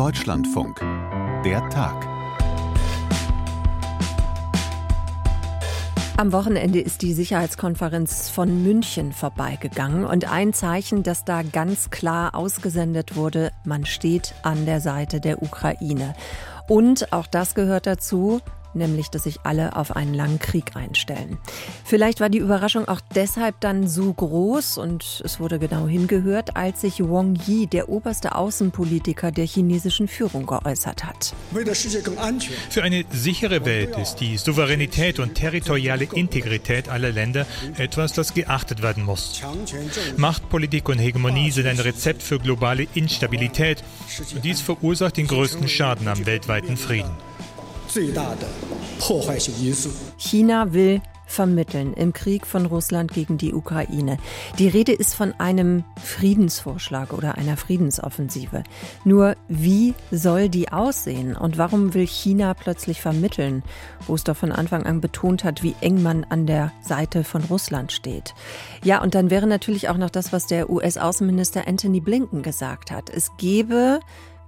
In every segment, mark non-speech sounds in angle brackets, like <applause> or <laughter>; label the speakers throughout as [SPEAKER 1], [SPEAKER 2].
[SPEAKER 1] Deutschlandfunk. Der Tag.
[SPEAKER 2] Am Wochenende ist die Sicherheitskonferenz von München vorbeigegangen und ein Zeichen, das da ganz klar ausgesendet wurde, man steht an der Seite der Ukraine. Und auch das gehört dazu, nämlich dass sich alle auf einen langen Krieg einstellen. Vielleicht war die Überraschung auch deshalb dann so groß und es wurde genau hingehört, als sich Wang Yi, der oberste Außenpolitiker der chinesischen Führung, geäußert hat.
[SPEAKER 3] Für eine sichere Welt ist die Souveränität und territoriale Integrität aller Länder etwas, das geachtet werden muss. Machtpolitik und Hegemonie sind ein Rezept für globale Instabilität und dies verursacht den größten Schaden am weltweiten Frieden.
[SPEAKER 2] China will vermitteln im Krieg von Russland gegen die Ukraine. Die Rede ist von einem Friedensvorschlag oder einer Friedensoffensive. Nur wie soll die aussehen und warum will China plötzlich vermitteln, wo es doch von Anfang an betont hat, wie eng man an der Seite von Russland steht? Ja, und dann wäre natürlich auch noch das, was der US-Außenminister Anthony Blinken gesagt hat. Es gebe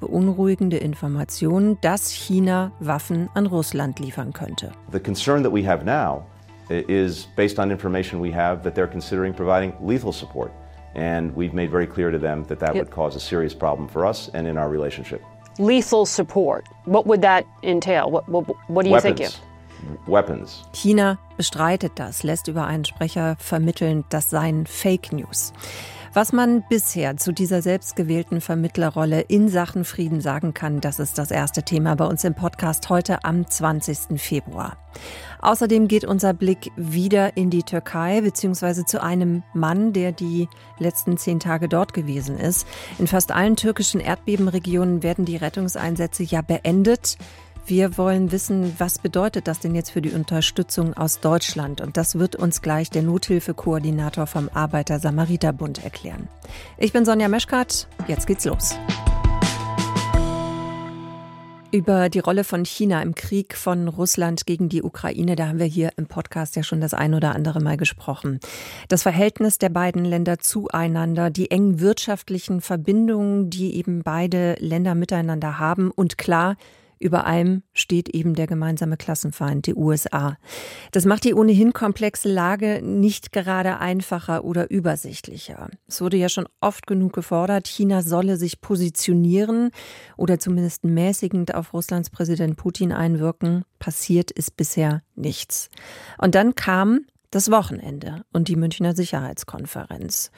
[SPEAKER 2] beunruhigende Informationen, dass China Waffen an Russland liefern könnte.
[SPEAKER 4] The concern that we have now is based on information we have that they're considering providing lethal support. And we've made very clear to them that that would cause a serious problem for us and in our relationship.
[SPEAKER 5] Lethal support. What would that entail? What, what, what do you
[SPEAKER 4] Weapons.
[SPEAKER 5] think?
[SPEAKER 4] Weapons.
[SPEAKER 2] China bestreitet das, lässt über einen Sprecher vermitteln, das seien Fake News. Was man bisher zu dieser selbstgewählten Vermittlerrolle in Sachen Frieden sagen kann, das ist das erste Thema bei uns im Podcast heute am 20. Februar. Außerdem geht unser Blick wieder in die Türkei, beziehungsweise zu einem Mann, der die letzten zehn Tage dort gewesen ist. In fast allen türkischen Erdbebenregionen werden die Rettungseinsätze ja beendet. Wir wollen wissen, was bedeutet das denn jetzt für die Unterstützung aus Deutschland? Und das wird uns gleich der Nothilfekoordinator vom Arbeiter-Samariter-Bund erklären. Ich bin Sonja Meschkat. Jetzt geht's los. Über die Rolle von China im Krieg von Russland gegen die Ukraine, da haben wir hier im Podcast ja schon das ein oder andere Mal gesprochen. Das Verhältnis der beiden Länder zueinander, die engen wirtschaftlichen Verbindungen, die eben beide Länder miteinander haben und klar, über allem steht eben der gemeinsame Klassenfeind, die USA. Das macht die ohnehin komplexe Lage nicht gerade einfacher oder übersichtlicher. Es wurde ja schon oft genug gefordert, China solle sich positionieren oder zumindest mäßigend auf Russlands Präsident Putin einwirken. Passiert ist bisher nichts. Und dann kam das Wochenende und die Münchner Sicherheitskonferenz.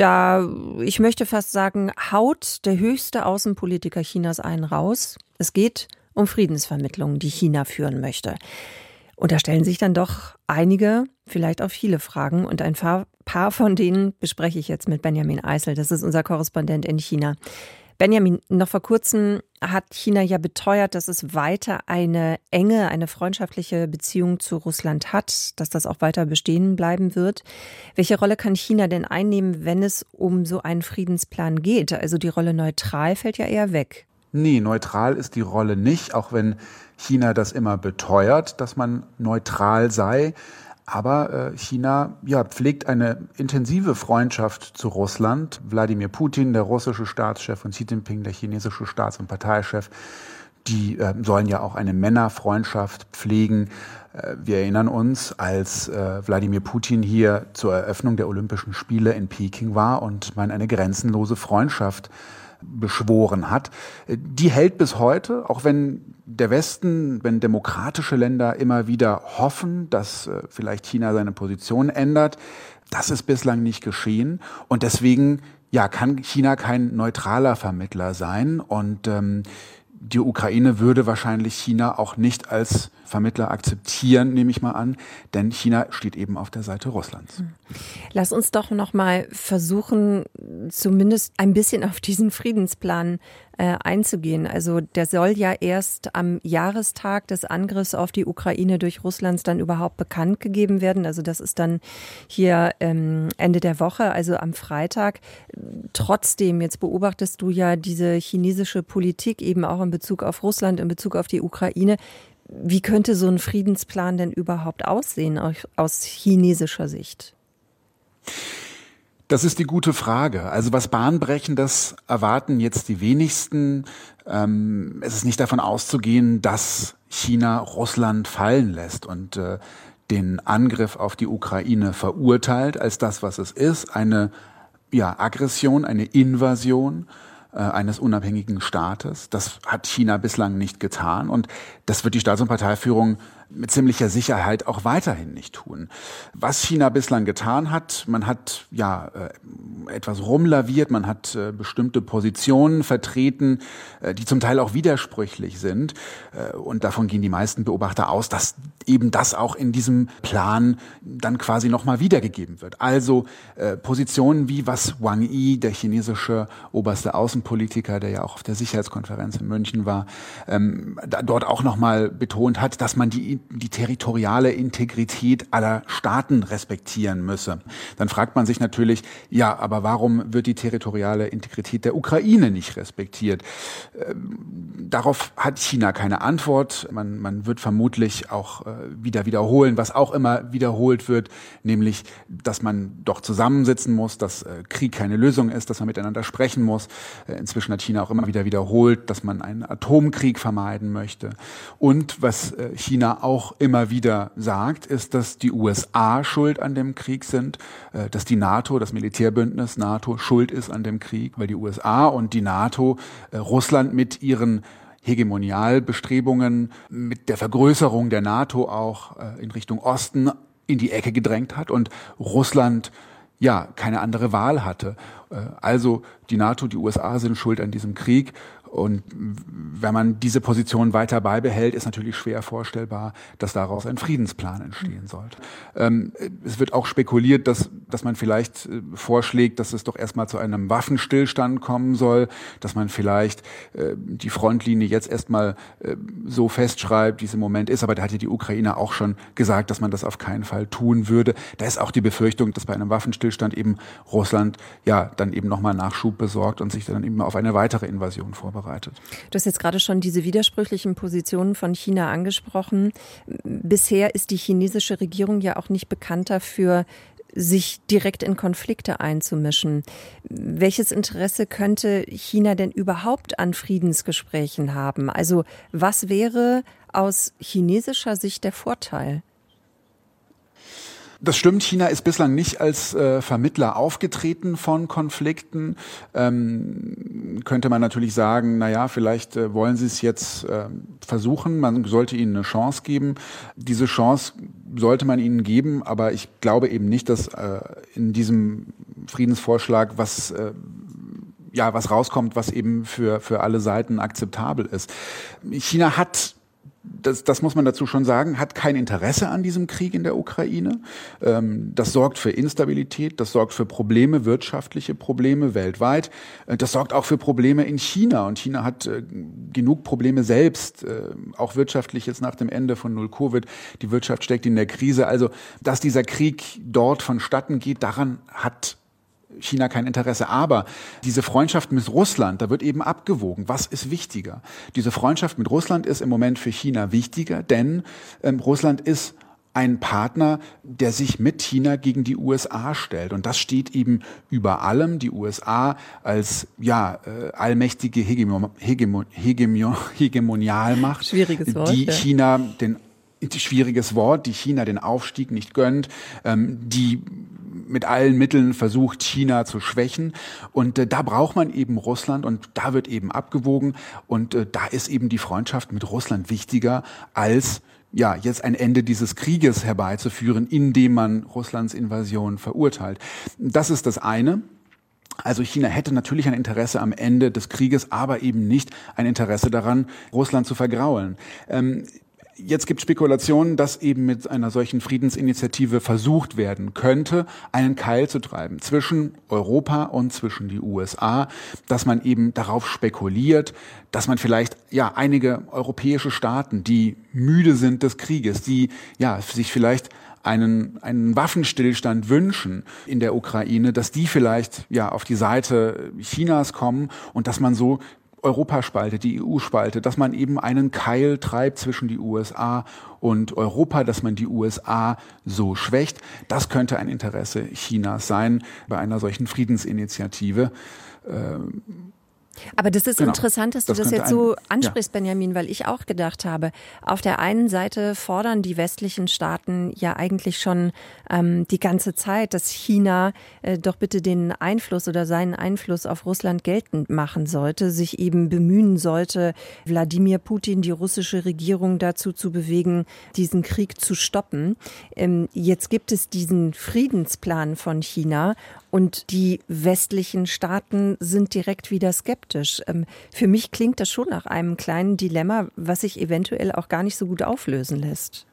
[SPEAKER 2] Da, ich möchte fast sagen, haut der höchste Außenpolitiker Chinas einen raus. Es geht um Friedensvermittlungen, die China führen möchte. Und da stellen sich dann doch einige, vielleicht auch viele Fragen. Und ein paar von denen bespreche ich jetzt mit Benjamin Eisel. Das ist unser Korrespondent in China. Benjamin, noch vor kurzem hat China ja beteuert, dass es weiter eine enge, eine freundschaftliche Beziehung zu Russland hat, dass das auch weiter bestehen bleiben wird. Welche Rolle kann China denn einnehmen, wenn es um so einen Friedensplan geht? Also die Rolle neutral fällt ja eher weg.
[SPEAKER 6] Nee, neutral ist die Rolle nicht, auch wenn China das immer beteuert, dass man neutral sei. Aber äh, China ja, pflegt eine intensive Freundschaft zu Russland. Wladimir Putin, der russische Staatschef, und Xi Jinping, der chinesische Staats- und Parteichef, die äh, sollen ja auch eine Männerfreundschaft pflegen. Äh, wir erinnern uns, als äh, Wladimir Putin hier zur Eröffnung der Olympischen Spiele in Peking war und man eine grenzenlose Freundschaft beschworen hat, die hält bis heute, auch wenn der Westen, wenn demokratische Länder immer wieder hoffen, dass äh, vielleicht China seine Position ändert. Das ist bislang nicht geschehen und deswegen ja, kann China kein neutraler Vermittler sein und ähm, die Ukraine würde wahrscheinlich China auch nicht als Vermittler akzeptieren, nehme ich mal an, denn China steht eben auf der Seite Russlands. Hm.
[SPEAKER 2] Lass uns doch noch mal versuchen, zumindest ein bisschen auf diesen Friedensplan äh, einzugehen. Also der soll ja erst am Jahrestag des Angriffs auf die Ukraine durch Russlands dann überhaupt bekannt gegeben werden. Also das ist dann hier ähm, Ende der Woche, also am Freitag. Trotzdem, jetzt beobachtest du ja diese chinesische Politik eben auch in Bezug auf Russland, in Bezug auf die Ukraine. Wie könnte so ein Friedensplan denn überhaupt aussehen aus chinesischer Sicht?
[SPEAKER 6] Das ist die gute Frage. Also was bahnbrechendes erwarten jetzt die wenigsten. Ähm, es ist nicht davon auszugehen, dass China Russland fallen lässt und äh, den Angriff auf die Ukraine verurteilt als das, was es ist, eine ja, Aggression, eine Invasion äh, eines unabhängigen Staates. Das hat China bislang nicht getan und das wird die Staats- und Parteiführung mit ziemlicher Sicherheit auch weiterhin nicht tun. Was China bislang getan hat, man hat ja äh, etwas rumlaviert, man hat äh, bestimmte Positionen vertreten, äh, die zum Teil auch widersprüchlich sind. Äh, und davon gehen die meisten Beobachter aus, dass eben das auch in diesem Plan dann quasi nochmal wiedergegeben wird. Also äh, Positionen wie was Wang Yi, der chinesische oberste Außenpolitiker, der ja auch auf der Sicherheitskonferenz in München war, ähm, dort auch nochmal betont hat, dass man die die territoriale Integrität aller Staaten respektieren müsse. Dann fragt man sich natürlich, ja, aber warum wird die territoriale Integrität der Ukraine nicht respektiert? Ähm, darauf hat China keine Antwort. Man, man wird vermutlich auch äh, wieder wiederholen, was auch immer wiederholt wird, nämlich, dass man doch zusammensitzen muss, dass äh, Krieg keine Lösung ist, dass man miteinander sprechen muss. Äh, inzwischen hat China auch immer wieder wiederholt, dass man einen Atomkrieg vermeiden möchte. Und was China auch auch immer wieder sagt, ist, dass die USA schuld an dem Krieg sind, äh, dass die NATO, das Militärbündnis NATO schuld ist an dem Krieg, weil die USA und die NATO äh, Russland mit ihren Hegemonialbestrebungen, mit der Vergrößerung der NATO auch äh, in Richtung Osten in die Ecke gedrängt hat und Russland ja keine andere Wahl hatte. Also die NATO, die USA sind schuld an diesem Krieg und wenn man diese Position weiter beibehält, ist natürlich schwer vorstellbar, dass daraus ein Friedensplan entstehen sollte. Ähm, es wird auch spekuliert, dass, dass man vielleicht äh, vorschlägt, dass es doch erstmal zu einem Waffenstillstand kommen soll, dass man vielleicht äh, die Frontlinie jetzt erstmal äh, so festschreibt, wie es im Moment ist. Aber da hat ja die Ukraine auch schon gesagt, dass man das auf keinen Fall tun würde. Da ist auch die Befürchtung, dass bei einem Waffenstillstand eben Russland ja dann eben nochmal Nachschub besorgt und sich dann eben auf eine weitere Invasion vorbereitet vorbereitet.
[SPEAKER 2] Du hast jetzt gerade schon diese widersprüchlichen Positionen von China angesprochen. Bisher ist die chinesische Regierung ja auch nicht bekannt dafür, sich direkt in Konflikte einzumischen. Welches Interesse könnte China denn überhaupt an Friedensgesprächen haben? Also was wäre aus chinesischer Sicht der Vorteil?
[SPEAKER 6] Das stimmt, China ist bislang nicht als äh, Vermittler aufgetreten von Konflikten. Ähm, könnte man natürlich sagen, na ja, vielleicht äh, wollen sie es jetzt äh, versuchen, man sollte ihnen eine Chance geben. Diese Chance sollte man ihnen geben, aber ich glaube eben nicht, dass äh, in diesem Friedensvorschlag was äh, ja, was rauskommt, was eben für, für alle Seiten akzeptabel ist. China hat das, das muss man dazu schon sagen, hat kein Interesse an diesem Krieg in der Ukraine. Ähm, das sorgt für Instabilität, das sorgt für Probleme, wirtschaftliche Probleme weltweit. Äh, das sorgt auch für Probleme in China. Und China hat äh, genug Probleme selbst, äh, auch wirtschaftlich jetzt nach dem Ende von Null Covid. Die Wirtschaft steckt in der Krise. Also, dass dieser Krieg dort vonstatten geht, daran hat China kein Interesse. Aber diese Freundschaft mit Russland, da wird eben abgewogen. Was ist wichtiger? Diese Freundschaft mit Russland ist im Moment für China wichtiger, denn ähm, Russland ist ein Partner, der sich mit China gegen die USA stellt. Und das steht eben über allem. Die USA als ja äh, allmächtige Hegemon Hegemon Hegemon Hegemonialmacht,
[SPEAKER 2] Schwieriges Wort,
[SPEAKER 6] die China den schwieriges Wort, die China den Aufstieg nicht gönnt, ähm, die mit allen Mitteln versucht, China zu schwächen. Und äh, da braucht man eben Russland und da wird eben abgewogen. Und äh, da ist eben die Freundschaft mit Russland wichtiger als ja, jetzt ein Ende dieses Krieges herbeizuführen, indem man Russlands Invasion verurteilt. Das ist das eine. Also China hätte natürlich ein Interesse am Ende des Krieges, aber eben nicht ein Interesse daran, Russland zu vergraulen. Ähm, Jetzt gibt Spekulationen, dass eben mit einer solchen Friedensinitiative versucht werden könnte, einen Keil zu treiben zwischen Europa und zwischen die USA, dass man eben darauf spekuliert, dass man vielleicht ja einige europäische Staaten, die müde sind des Krieges, die ja sich vielleicht einen, einen Waffenstillstand wünschen in der Ukraine, dass die vielleicht ja auf die Seite Chinas kommen und dass man so Europa spaltet, die EU spaltet, dass man eben einen Keil treibt zwischen die USA und Europa, dass man die USA so schwächt. Das könnte ein Interesse Chinas sein bei einer solchen Friedensinitiative.
[SPEAKER 2] Ähm aber das ist genau. interessant, dass du das, das jetzt so ansprichst, ja. Benjamin, weil ich auch gedacht habe, auf der einen Seite fordern die westlichen Staaten ja eigentlich schon ähm, die ganze Zeit, dass China äh, doch bitte den Einfluss oder seinen Einfluss auf Russland geltend machen sollte, sich eben bemühen sollte, Wladimir Putin, die russische Regierung dazu zu bewegen, diesen Krieg zu stoppen. Ähm, jetzt gibt es diesen Friedensplan von China und die westlichen Staaten sind direkt wieder skeptisch. Ähm, für mich klingt das schon nach einem kleinen Dilemma, was sich eventuell auch gar nicht so gut auflösen lässt.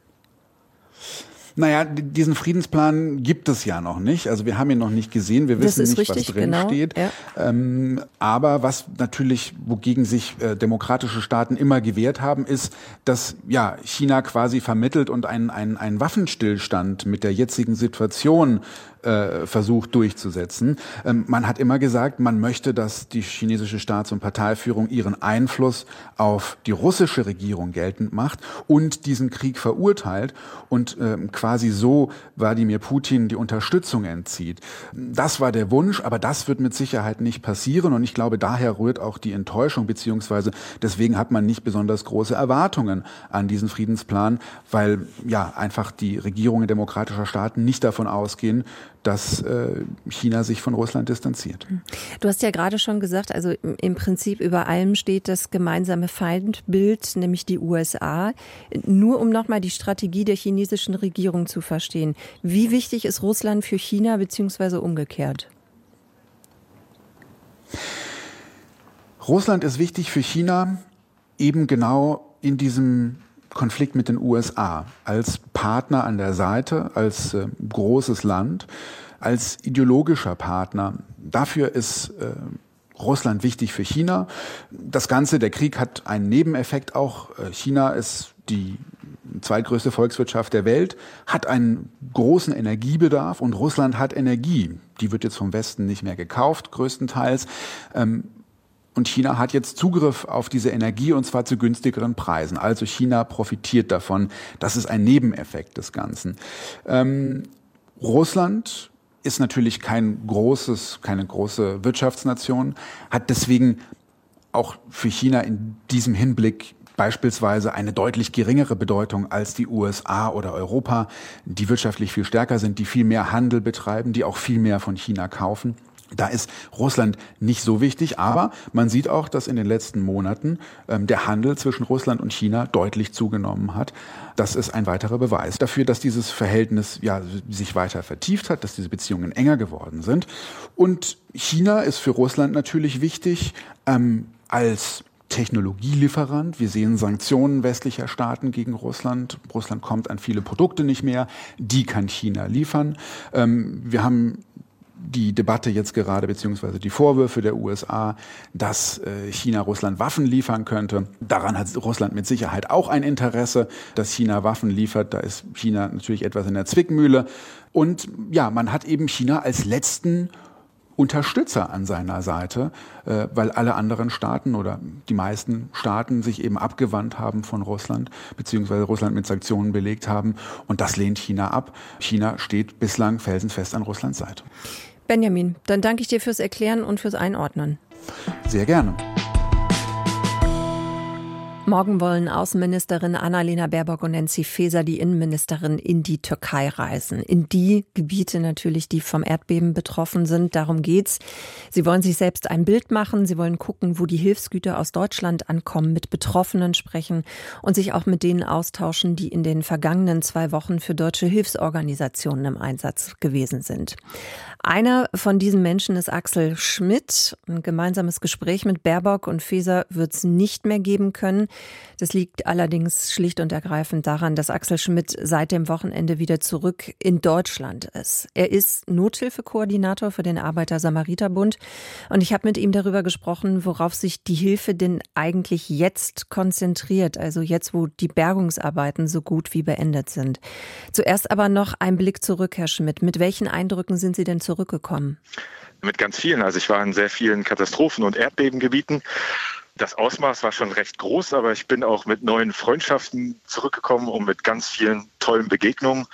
[SPEAKER 6] Naja, diesen Friedensplan gibt es ja noch nicht. Also wir haben ihn noch nicht gesehen. Wir wissen nicht, richtig, was drin genau. steht. Ja. Ähm, aber was natürlich, wogegen sich äh, demokratische Staaten immer gewehrt haben, ist, dass ja China quasi vermittelt und einen ein Waffenstillstand mit der jetzigen Situation äh, versucht durchzusetzen. Ähm, man hat immer gesagt, man möchte, dass die chinesische Staats- und Parteiführung ihren Einfluss auf die russische Regierung geltend macht und diesen Krieg verurteilt und ähm, quasi so Wladimir Putin die Unterstützung entzieht. Das war der Wunsch, aber das wird mit Sicherheit nicht passieren und ich glaube, daher rührt auch die Enttäuschung, beziehungsweise deswegen hat man nicht besonders große Erwartungen an diesen Friedensplan, weil ja einfach die Regierungen demokratischer Staaten nicht davon ausgehen, dass äh, China sich von Russland distanziert.
[SPEAKER 2] Du hast ja gerade schon gesagt, also im Prinzip über allem steht das gemeinsame Feindbild, nämlich die USA. Nur um nochmal die Strategie der chinesischen Regierung zu verstehen. Wie wichtig ist Russland für China beziehungsweise umgekehrt?
[SPEAKER 6] Russland ist wichtig für China eben genau in diesem Konflikt mit den USA als Partner an der Seite, als äh, großes Land, als ideologischer Partner. Dafür ist äh, Russland wichtig für China. Das Ganze, der Krieg hat einen Nebeneffekt auch. Äh, China ist die zweitgrößte Volkswirtschaft der Welt, hat einen großen Energiebedarf und Russland hat Energie. Die wird jetzt vom Westen nicht mehr gekauft, größtenteils. Ähm, und China hat jetzt Zugriff auf diese Energie und zwar zu günstigeren Preisen. Also China profitiert davon. Das ist ein Nebeneffekt des Ganzen. Ähm, Russland ist natürlich kein großes, keine große Wirtschaftsnation, hat deswegen auch für China in diesem Hinblick beispielsweise eine deutlich geringere Bedeutung als die USA oder Europa, die wirtschaftlich viel stärker sind, die viel mehr Handel betreiben, die auch viel mehr von China kaufen. Da ist Russland nicht so wichtig, aber man sieht auch, dass in den letzten Monaten ähm, der Handel zwischen Russland und China deutlich zugenommen hat. Das ist ein weiterer Beweis dafür, dass dieses Verhältnis ja sich weiter vertieft hat, dass diese Beziehungen enger geworden sind. Und China ist für Russland natürlich wichtig ähm, als Technologielieferant. Wir sehen Sanktionen westlicher Staaten gegen Russland. Russland kommt an viele Produkte nicht mehr. Die kann China liefern. Ähm, wir haben die Debatte jetzt gerade, beziehungsweise die Vorwürfe der USA, dass äh, China Russland Waffen liefern könnte. Daran hat Russland mit Sicherheit auch ein Interesse, dass China Waffen liefert. Da ist China natürlich etwas in der Zwickmühle. Und ja, man hat eben China als letzten Unterstützer an seiner Seite, äh, weil alle anderen Staaten oder die meisten Staaten sich eben abgewandt haben von Russland, beziehungsweise Russland mit Sanktionen belegt haben. Und das lehnt China ab. China steht bislang felsenfest an Russlands Seite.
[SPEAKER 2] Benjamin, dann danke ich dir fürs Erklären und fürs Einordnen.
[SPEAKER 6] Sehr gerne.
[SPEAKER 2] Morgen wollen Außenministerin Annalena Baerbock und Nancy Faeser, die Innenministerin, in die Türkei reisen. In die Gebiete natürlich, die vom Erdbeben betroffen sind. Darum geht's. Sie wollen sich selbst ein Bild machen. Sie wollen gucken, wo die Hilfsgüter aus Deutschland ankommen, mit Betroffenen sprechen und sich auch mit denen austauschen, die in den vergangenen zwei Wochen für deutsche Hilfsorganisationen im Einsatz gewesen sind. Einer von diesen Menschen ist Axel Schmidt. Ein gemeinsames Gespräch mit Baerbock und Feser wird es nicht mehr geben können. Das liegt allerdings schlicht und ergreifend daran, dass Axel Schmidt seit dem Wochenende wieder zurück in Deutschland ist. Er ist Nothilfekoordinator für den Arbeiter-Samariter-Bund und ich habe mit ihm darüber gesprochen, worauf sich die Hilfe denn eigentlich jetzt konzentriert, also jetzt, wo die Bergungsarbeiten so gut wie beendet sind. Zuerst aber noch ein Blick zurück, Herr Schmidt. Mit welchen Eindrücken sind Sie denn zurückgekommen?
[SPEAKER 1] Mit ganz vielen. Also ich war in sehr vielen Katastrophen- und Erdbebengebieten Das Ausmaß war schon recht groß, aber ich bin auch mit neuen Freundschaften zurückgekommen und mit ganz vielen tollen Begegnungen,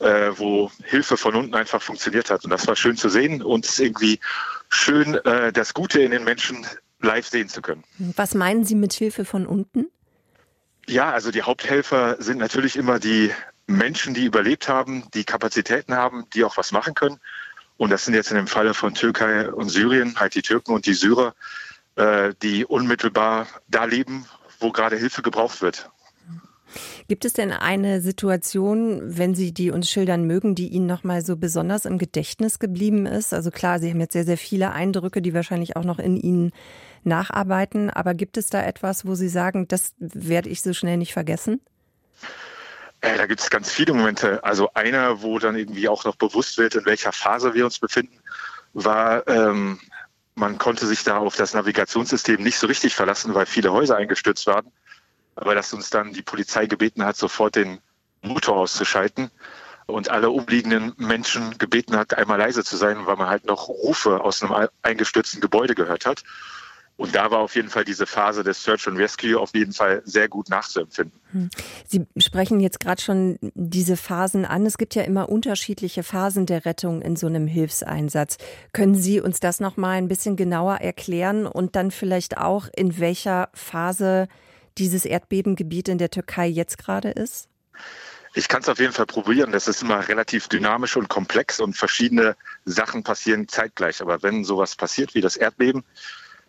[SPEAKER 1] äh, wo Hilfe von unten einfach funktioniert hat. Und das war schön zu sehen und es ist irgendwie schön, äh, das Gute in den Menschen live sehen zu können.
[SPEAKER 2] Was meinen Sie mit Hilfe von unten?
[SPEAKER 1] Ja, also die Haupthelfer sind natürlich immer die Menschen, die überlebt haben, die Kapazitäten haben, die auch was machen können. Und das sind jetzt in dem Falle von Türkei und Syrien halt die Türken und die Syrer, die unmittelbar da leben, wo gerade Hilfe gebraucht wird.
[SPEAKER 2] Gibt es denn eine Situation, wenn Sie die uns schildern mögen, die Ihnen noch mal so besonders im Gedächtnis geblieben ist? Also klar, Sie haben jetzt sehr, sehr viele Eindrücke, die wahrscheinlich auch noch in Ihnen nacharbeiten. Aber gibt es da etwas, wo Sie sagen, das werde ich so schnell nicht vergessen?
[SPEAKER 1] Äh, da gibt es ganz viele Momente. Also einer, wo dann irgendwie auch noch bewusst wird, in welcher Phase wir uns befinden, war, ähm, man konnte sich da auf das Navigationssystem nicht so richtig verlassen, weil viele Häuser eingestürzt waren. Aber dass uns dann die Polizei gebeten hat, sofort den Motor auszuschalten und alle umliegenden Menschen gebeten hat, einmal leise zu sein, weil man halt noch Rufe aus einem eingestürzten Gebäude gehört hat. Und da war auf jeden Fall diese Phase des Search and Rescue auf jeden Fall sehr gut nachzuempfinden. Hm.
[SPEAKER 2] Sie sprechen jetzt gerade schon diese Phasen an. Es gibt ja immer unterschiedliche Phasen der Rettung in so einem Hilfseinsatz. Können Sie uns das noch mal ein bisschen genauer erklären und dann vielleicht auch in welcher Phase dieses Erdbebengebiet in der Türkei jetzt gerade ist?
[SPEAKER 1] Ich kann es auf jeden Fall probieren. Das ist immer relativ dynamisch und komplex und verschiedene Sachen passieren zeitgleich. Aber wenn sowas passiert wie das Erdbeben,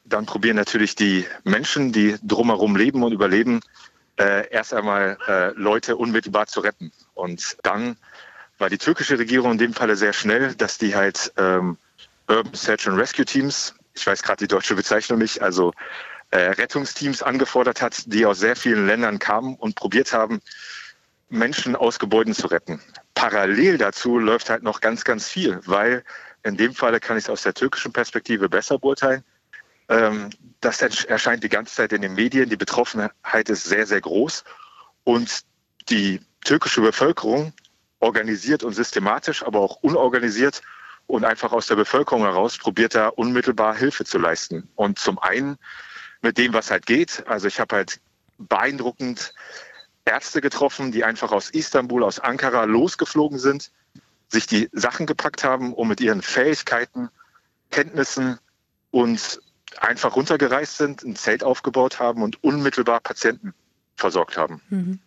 [SPEAKER 1] dann probieren natürlich die Menschen, die drumherum leben und überleben, äh, erst einmal äh, Leute unmittelbar zu retten. Und dann war die türkische Regierung in dem Falle sehr schnell, dass die halt ähm, Urban Search and Rescue Teams, ich weiß gerade die deutsche Bezeichnung nicht, also äh, Rettungsteams angefordert hat, die aus sehr vielen Ländern kamen und probiert haben, Menschen aus Gebäuden zu retten. Parallel dazu läuft halt noch ganz, ganz viel, weil in dem Falle kann ich es aus der türkischen Perspektive besser beurteilen. Ähm, das erscheint die ganze Zeit in den Medien. Die Betroffenheit ist sehr, sehr groß. Und die türkische Bevölkerung organisiert und systematisch, aber auch unorganisiert und einfach aus der Bevölkerung heraus probiert da unmittelbar Hilfe zu leisten. Und zum einen mit dem, was halt geht. Also ich habe halt beeindruckend Ärzte getroffen, die einfach aus Istanbul, aus Ankara losgeflogen sind, sich die Sachen gepackt haben, um mit ihren Fähigkeiten, Kenntnissen und einfach runtergereist sind, ein Zelt aufgebaut haben und unmittelbar Patienten versorgt haben. Mhm.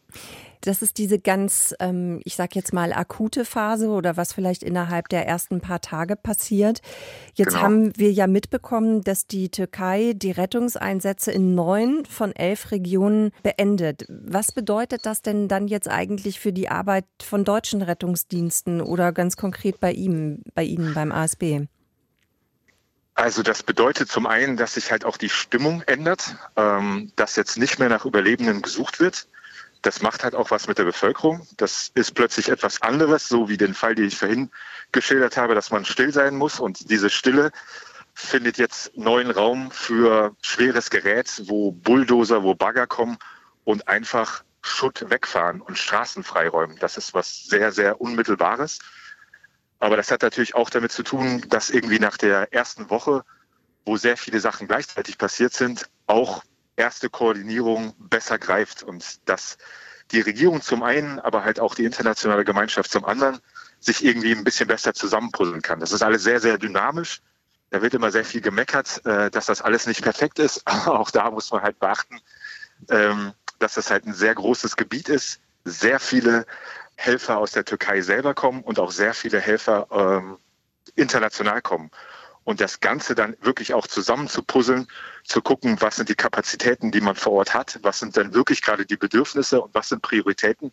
[SPEAKER 2] Das ist diese ganz, ähm, ich sag jetzt mal, akute Phase oder was vielleicht innerhalb der ersten paar Tage passiert. Jetzt genau. haben wir ja mitbekommen, dass die Türkei die Rettungseinsätze in neun von elf Regionen beendet. Was bedeutet das denn dann jetzt eigentlich für die Arbeit von deutschen Rettungsdiensten oder ganz konkret bei ihm, bei Ihnen beim ASB?
[SPEAKER 1] Also das bedeutet zum einen, dass sich halt auch die Stimmung ändert, ähm, dass jetzt nicht mehr nach Überlebenden gesucht wird. Das macht halt auch was mit der Bevölkerung. Das ist plötzlich etwas anderes, so wie den Fall, den ich vorhin geschildert habe, dass man still sein muss. Und diese Stille findet jetzt neuen Raum für schweres Gerät, wo Bulldozer, wo Bagger kommen und einfach Schutt wegfahren und Straßen freiräumen. Das ist was sehr, sehr Unmittelbares. Aber das hat natürlich auch damit zu tun, dass irgendwie nach der ersten Woche, wo sehr viele Sachen gleichzeitig passiert sind, auch erste Koordinierung besser greift und dass die Regierung zum einen, aber halt auch die internationale Gemeinschaft zum anderen sich irgendwie ein bisschen besser zusammenpuzzeln kann. Das ist alles sehr, sehr dynamisch. Da wird immer sehr viel gemeckert, äh, dass das alles nicht perfekt ist. <laughs> Aber auch da muss man halt beachten, ähm, dass das halt ein sehr großes Gebiet ist, sehr viele Helfer aus der Türkei selber kommen und auch sehr viele Helfer ähm, international kommen. Und das Ganze dann wirklich auch zusammen zu puzzeln, zu gucken, was sind die Kapazitäten, die man vor Ort hat, was sind dann wirklich gerade die Bedürfnisse und was sind Prioritäten.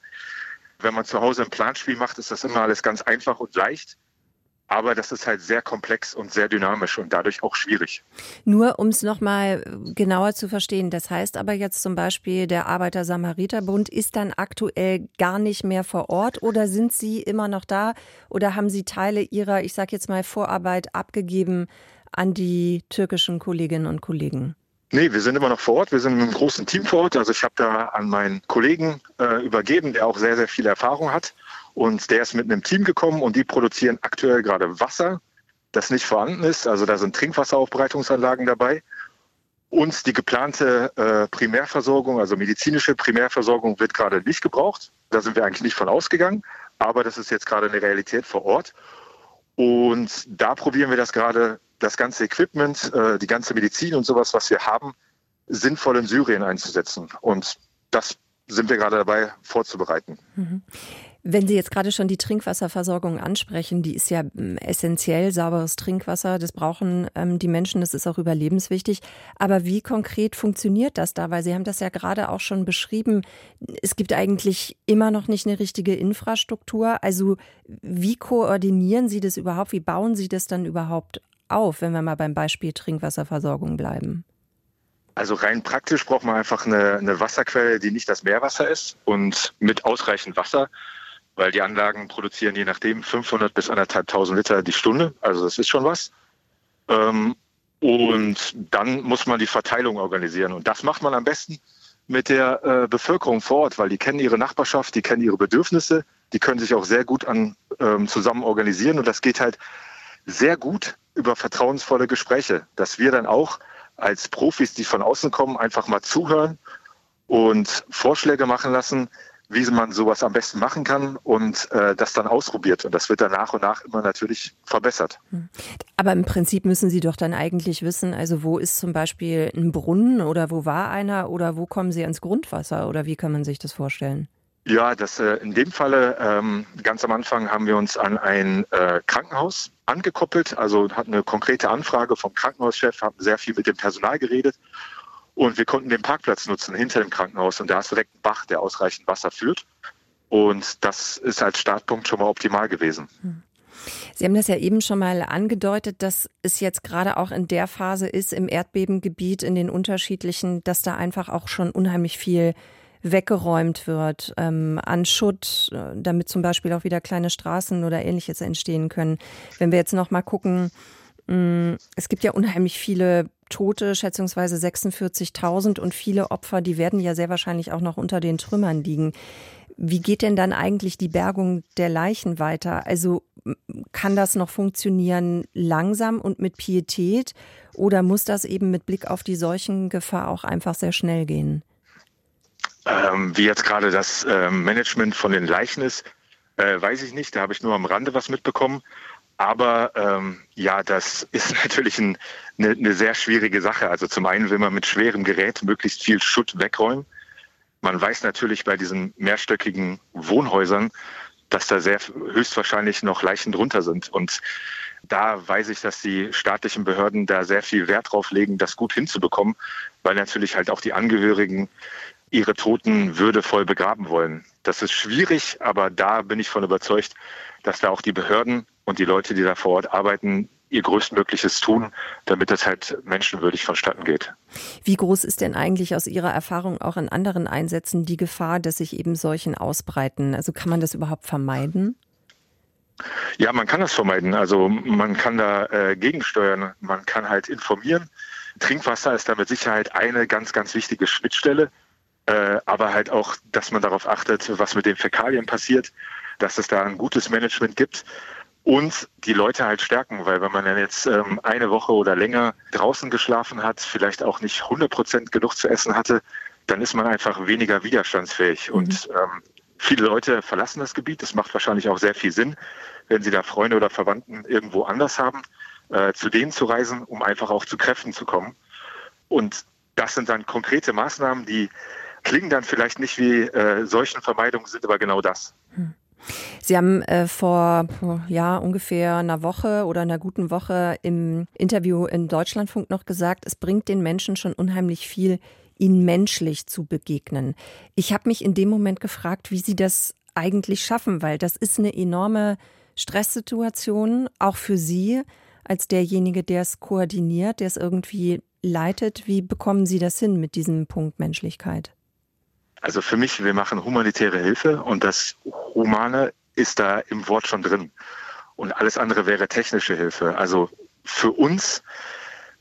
[SPEAKER 1] Wenn man zu Hause ein Planspiel macht, ist das immer alles ganz einfach und leicht. Aber das ist halt sehr komplex und sehr dynamisch und dadurch auch schwierig.
[SPEAKER 2] Nur um es nochmal genauer zu verstehen, das heißt aber jetzt zum Beispiel, der Arbeiter-Samariter-Bund ist dann aktuell gar nicht mehr vor Ort oder sind Sie immer noch da oder haben Sie Teile Ihrer, ich sage jetzt mal, Vorarbeit abgegeben an die türkischen Kolleginnen und Kollegen?
[SPEAKER 1] Nee, wir sind immer noch vor Ort. Wir sind in einem großen Team vor Ort. Also ich habe da an meinen Kollegen äh, übergeben, der auch sehr, sehr viel Erfahrung hat. Und der ist mit einem Team gekommen und die produzieren aktuell gerade Wasser, das nicht vorhanden ist. Also da sind Trinkwasseraufbereitungsanlagen dabei. Und die geplante äh, Primärversorgung, also medizinische Primärversorgung, wird gerade nicht gebraucht. Da sind wir eigentlich nicht von ausgegangen. Aber das ist jetzt gerade eine Realität vor Ort. Und da probieren wir das gerade, das ganze Equipment, äh, die ganze Medizin und sowas, was wir haben, sinnvoll in Syrien einzusetzen. Und das sind wir gerade dabei vorzubereiten.
[SPEAKER 2] Mhm. Wenn Sie jetzt gerade schon die Trinkwasserversorgung ansprechen, die ist ja ähm, essentiell, sauberes Trinkwasser, das brauchen ähm, die Menschen, das ist auch überlebenswichtig. Aber wie konkret funktioniert das da? Weil Sie haben das ja gerade auch schon beschrieben, es gibt eigentlich immer noch nicht eine richtige Infrastruktur. Also wie koordinieren Sie das überhaupt? Wie bauen Sie das dann überhaupt auf, wenn wir mal beim Beispiel Trinkwasserversorgung bleiben?
[SPEAKER 1] Also rein praktisch braucht man einfach eine, eine, Wasserquelle, die nicht das Meerwasser ist und mit ausreichend Wasser weil die Anlagen produzieren je nachdem 500 bis 1.500 Liter die Stunde. Also das ist schon was. Ähm, und dann muss man die Verteilung organisieren. Und das macht man am besten mit der äh, Bevölkerung vor Ort, weil die kennen ihre Nachbarschaft, die kennen ihre Bedürfnisse, die können sich auch sehr gut an, ähm, zusammen organisieren. Und das geht halt sehr gut über vertrauensvolle Gespräche, dass wir dann auch als Profis, die von außen kommen, einfach mal zuhören und Vorschläge machen lassen, wie man sowas am besten machen kann und äh, das dann ausprobiert. Und das wird dann nach und nach immer natürlich verbessert. Hm.
[SPEAKER 2] Aber im Prinzip müssen Sie doch dann eigentlich wissen, also wo ist zum Beispiel ein Brunnen oder wo war einer oder wo kommen Sie ans Grundwasser oder wie kann man sich das vorstellen?
[SPEAKER 1] Ja, das äh, in dem Falle ähm, ganz am Anfang haben wir uns an ein äh, Krankenhaus angekoppelt, also hatten eine konkrete Anfrage vom Krankenhauschef, haben sehr viel mit dem Personal geredet und wir konnten den Parkplatz nutzen hinter dem Krankenhaus und da ist direkt ein Bach, der ausreichend Wasser führt. Und das ist als Startpunkt schon mal optimal gewesen. Hm.
[SPEAKER 2] Sie haben das ja eben schon mal angedeutet, dass es jetzt gerade auch in der Phase ist im Erdbebengebiet, in den unterschiedlichen, dass da einfach auch schon unheimlich viel weggeräumt wird ähm, an Schutt, äh, damit zum Beispiel auch wieder kleine Straßen oder ähnliches entstehen können. Wenn wir jetzt noch mal gucken, hm, es gibt ja unheimlich viele Tote, schätzungsweise 46.000 und viele Opfer, die werden ja sehr wahrscheinlich auch noch unter den Trümmern liegen. Wie geht denn dann eigentlich die Bergung der Leichen weiter? Also kann das noch funktionieren langsam und mit Pietät oder muss das eben mit Blick auf die Seuchengefahr auch einfach sehr schnell gehen?
[SPEAKER 1] Ähm, wie jetzt gerade das äh, Management von den Leichen ist, äh, weiß ich nicht. Da habe ich nur am Rande was mitbekommen. Aber ähm, ja, das ist <laughs> natürlich ein, eine, eine sehr schwierige Sache. Also zum einen will man mit schwerem Gerät möglichst viel Schutt wegräumen. Man weiß natürlich bei diesen mehrstöckigen Wohnhäusern, dass da sehr höchstwahrscheinlich noch Leichen drunter sind. Und da weiß ich, dass die staatlichen Behörden da sehr viel Wert drauf legen, das gut hinzubekommen, weil natürlich halt auch die Angehörigen ihre Toten würdevoll begraben wollen. Das ist schwierig, aber da bin ich von überzeugt, dass da auch die Behörden und die Leute, die da vor Ort arbeiten, ihr Größtmögliches tun, damit das halt menschenwürdig vonstatten geht.
[SPEAKER 2] Wie groß ist denn eigentlich aus Ihrer Erfahrung auch in anderen Einsätzen die Gefahr, dass sich eben solchen ausbreiten? Also kann man das überhaupt vermeiden?
[SPEAKER 1] Ja, man kann das vermeiden. Also man kann da äh, gegensteuern. Man kann halt informieren. Trinkwasser ist da mit Sicherheit eine ganz, ganz wichtige Schnittstelle. Äh, aber halt auch, dass man darauf achtet, was mit den Fäkalien passiert, dass es da ein gutes Management gibt und die Leute halt stärken, weil wenn man dann jetzt ähm, eine Woche oder länger draußen geschlafen hat, vielleicht auch nicht 100 Prozent genug zu essen hatte, dann ist man einfach weniger widerstandsfähig. Mhm. Und ähm, viele Leute verlassen das Gebiet. Das macht wahrscheinlich auch sehr viel Sinn, wenn sie da Freunde oder Verwandten irgendwo anders haben, äh, zu denen zu reisen, um einfach auch zu Kräften zu kommen. Und das sind dann konkrete Maßnahmen, die klingen dann vielleicht nicht wie äh, Seuchenvermeidung, sind aber genau das. Mhm.
[SPEAKER 2] Sie haben äh, vor ja ungefähr einer Woche oder einer guten Woche im Interview in Deutschlandfunk noch gesagt, es bringt den Menschen schon unheimlich viel, ihnen menschlich zu begegnen. Ich habe mich in dem Moment gefragt, wie Sie das eigentlich schaffen, weil das ist eine enorme Stresssituation, auch für Sie als derjenige, der es koordiniert, der es irgendwie leitet. Wie bekommen Sie das hin mit diesem Punkt Menschlichkeit?
[SPEAKER 1] Also für mich, wir machen humanitäre Hilfe und das Humane ist da im Wort schon drin. Und alles andere wäre technische Hilfe. Also für uns,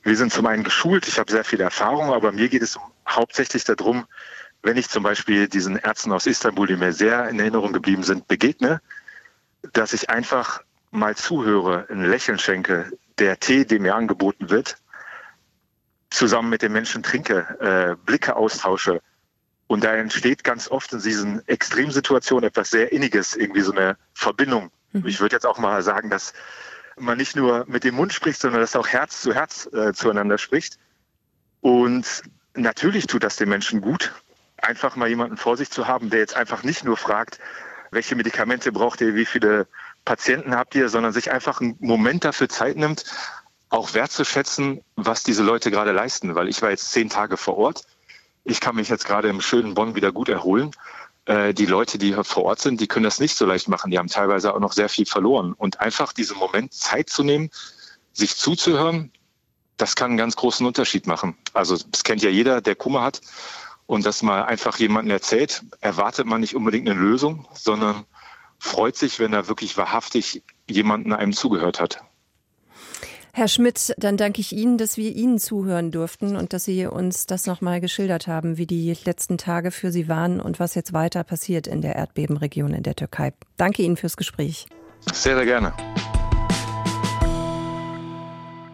[SPEAKER 1] wir sind zum einen geschult, ich habe sehr viel Erfahrung, aber mir geht es hauptsächlich darum, wenn ich zum Beispiel diesen Ärzten aus Istanbul, die mir sehr in Erinnerung geblieben sind, begegne, dass ich einfach mal zuhöre, ein Lächeln schenke, der Tee, der mir angeboten wird, zusammen mit den Menschen trinke, äh, Blicke austausche. Und da entsteht ganz oft in diesen Extremsituationen etwas sehr Inniges, irgendwie so eine Verbindung. Mhm. Ich würde jetzt auch mal sagen, dass man nicht nur mit dem Mund spricht, sondern dass auch Herz zu Herz äh, zueinander spricht. Und natürlich tut das den Menschen gut, einfach mal jemanden vor sich zu haben, der jetzt einfach nicht nur fragt, welche Medikamente braucht ihr, wie viele Patienten habt ihr, sondern sich einfach einen Moment dafür Zeit nimmt, auch wertzuschätzen, was diese Leute gerade leisten. Weil ich war jetzt zehn Tage vor Ort. Ich kann mich jetzt gerade im schönen Bonn wieder gut erholen. Äh, die Leute, die hier vor Ort sind, die können das nicht so leicht machen. Die haben teilweise auch noch sehr viel verloren. Und einfach diesen Moment Zeit zu nehmen, sich zuzuhören, das kann einen ganz großen Unterschied machen. Also das kennt ja jeder, der Kummer hat und das mal einfach jemandem erzählt, erwartet man nicht unbedingt eine Lösung, sondern freut sich, wenn er wirklich wahrhaftig jemanden einem zugehört hat.
[SPEAKER 2] Herr Schmidt, dann danke ich Ihnen, dass wir Ihnen zuhören durften und dass Sie uns das nochmal geschildert haben, wie die letzten Tage für Sie waren und was jetzt weiter passiert in der Erdbebenregion in der Türkei. Danke Ihnen fürs Gespräch.
[SPEAKER 1] Sehr, sehr gerne.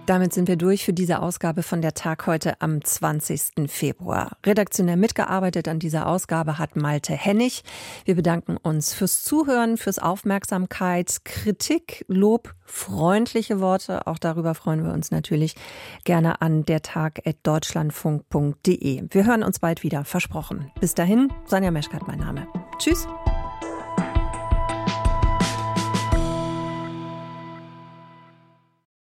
[SPEAKER 2] Damit sind wir durch für diese Ausgabe von der Tag heute am 20. Februar. Redaktionell mitgearbeitet an dieser Ausgabe hat Malte Hennig. Wir bedanken uns fürs Zuhören, fürs Aufmerksamkeit, Kritik, Lob, freundliche Worte. Auch darüber freuen wir uns natürlich gerne an der Tag.deutschlandfunk.de. Wir hören uns bald wieder, versprochen. Bis dahin, Sonja Meschkat mein Name. Tschüss.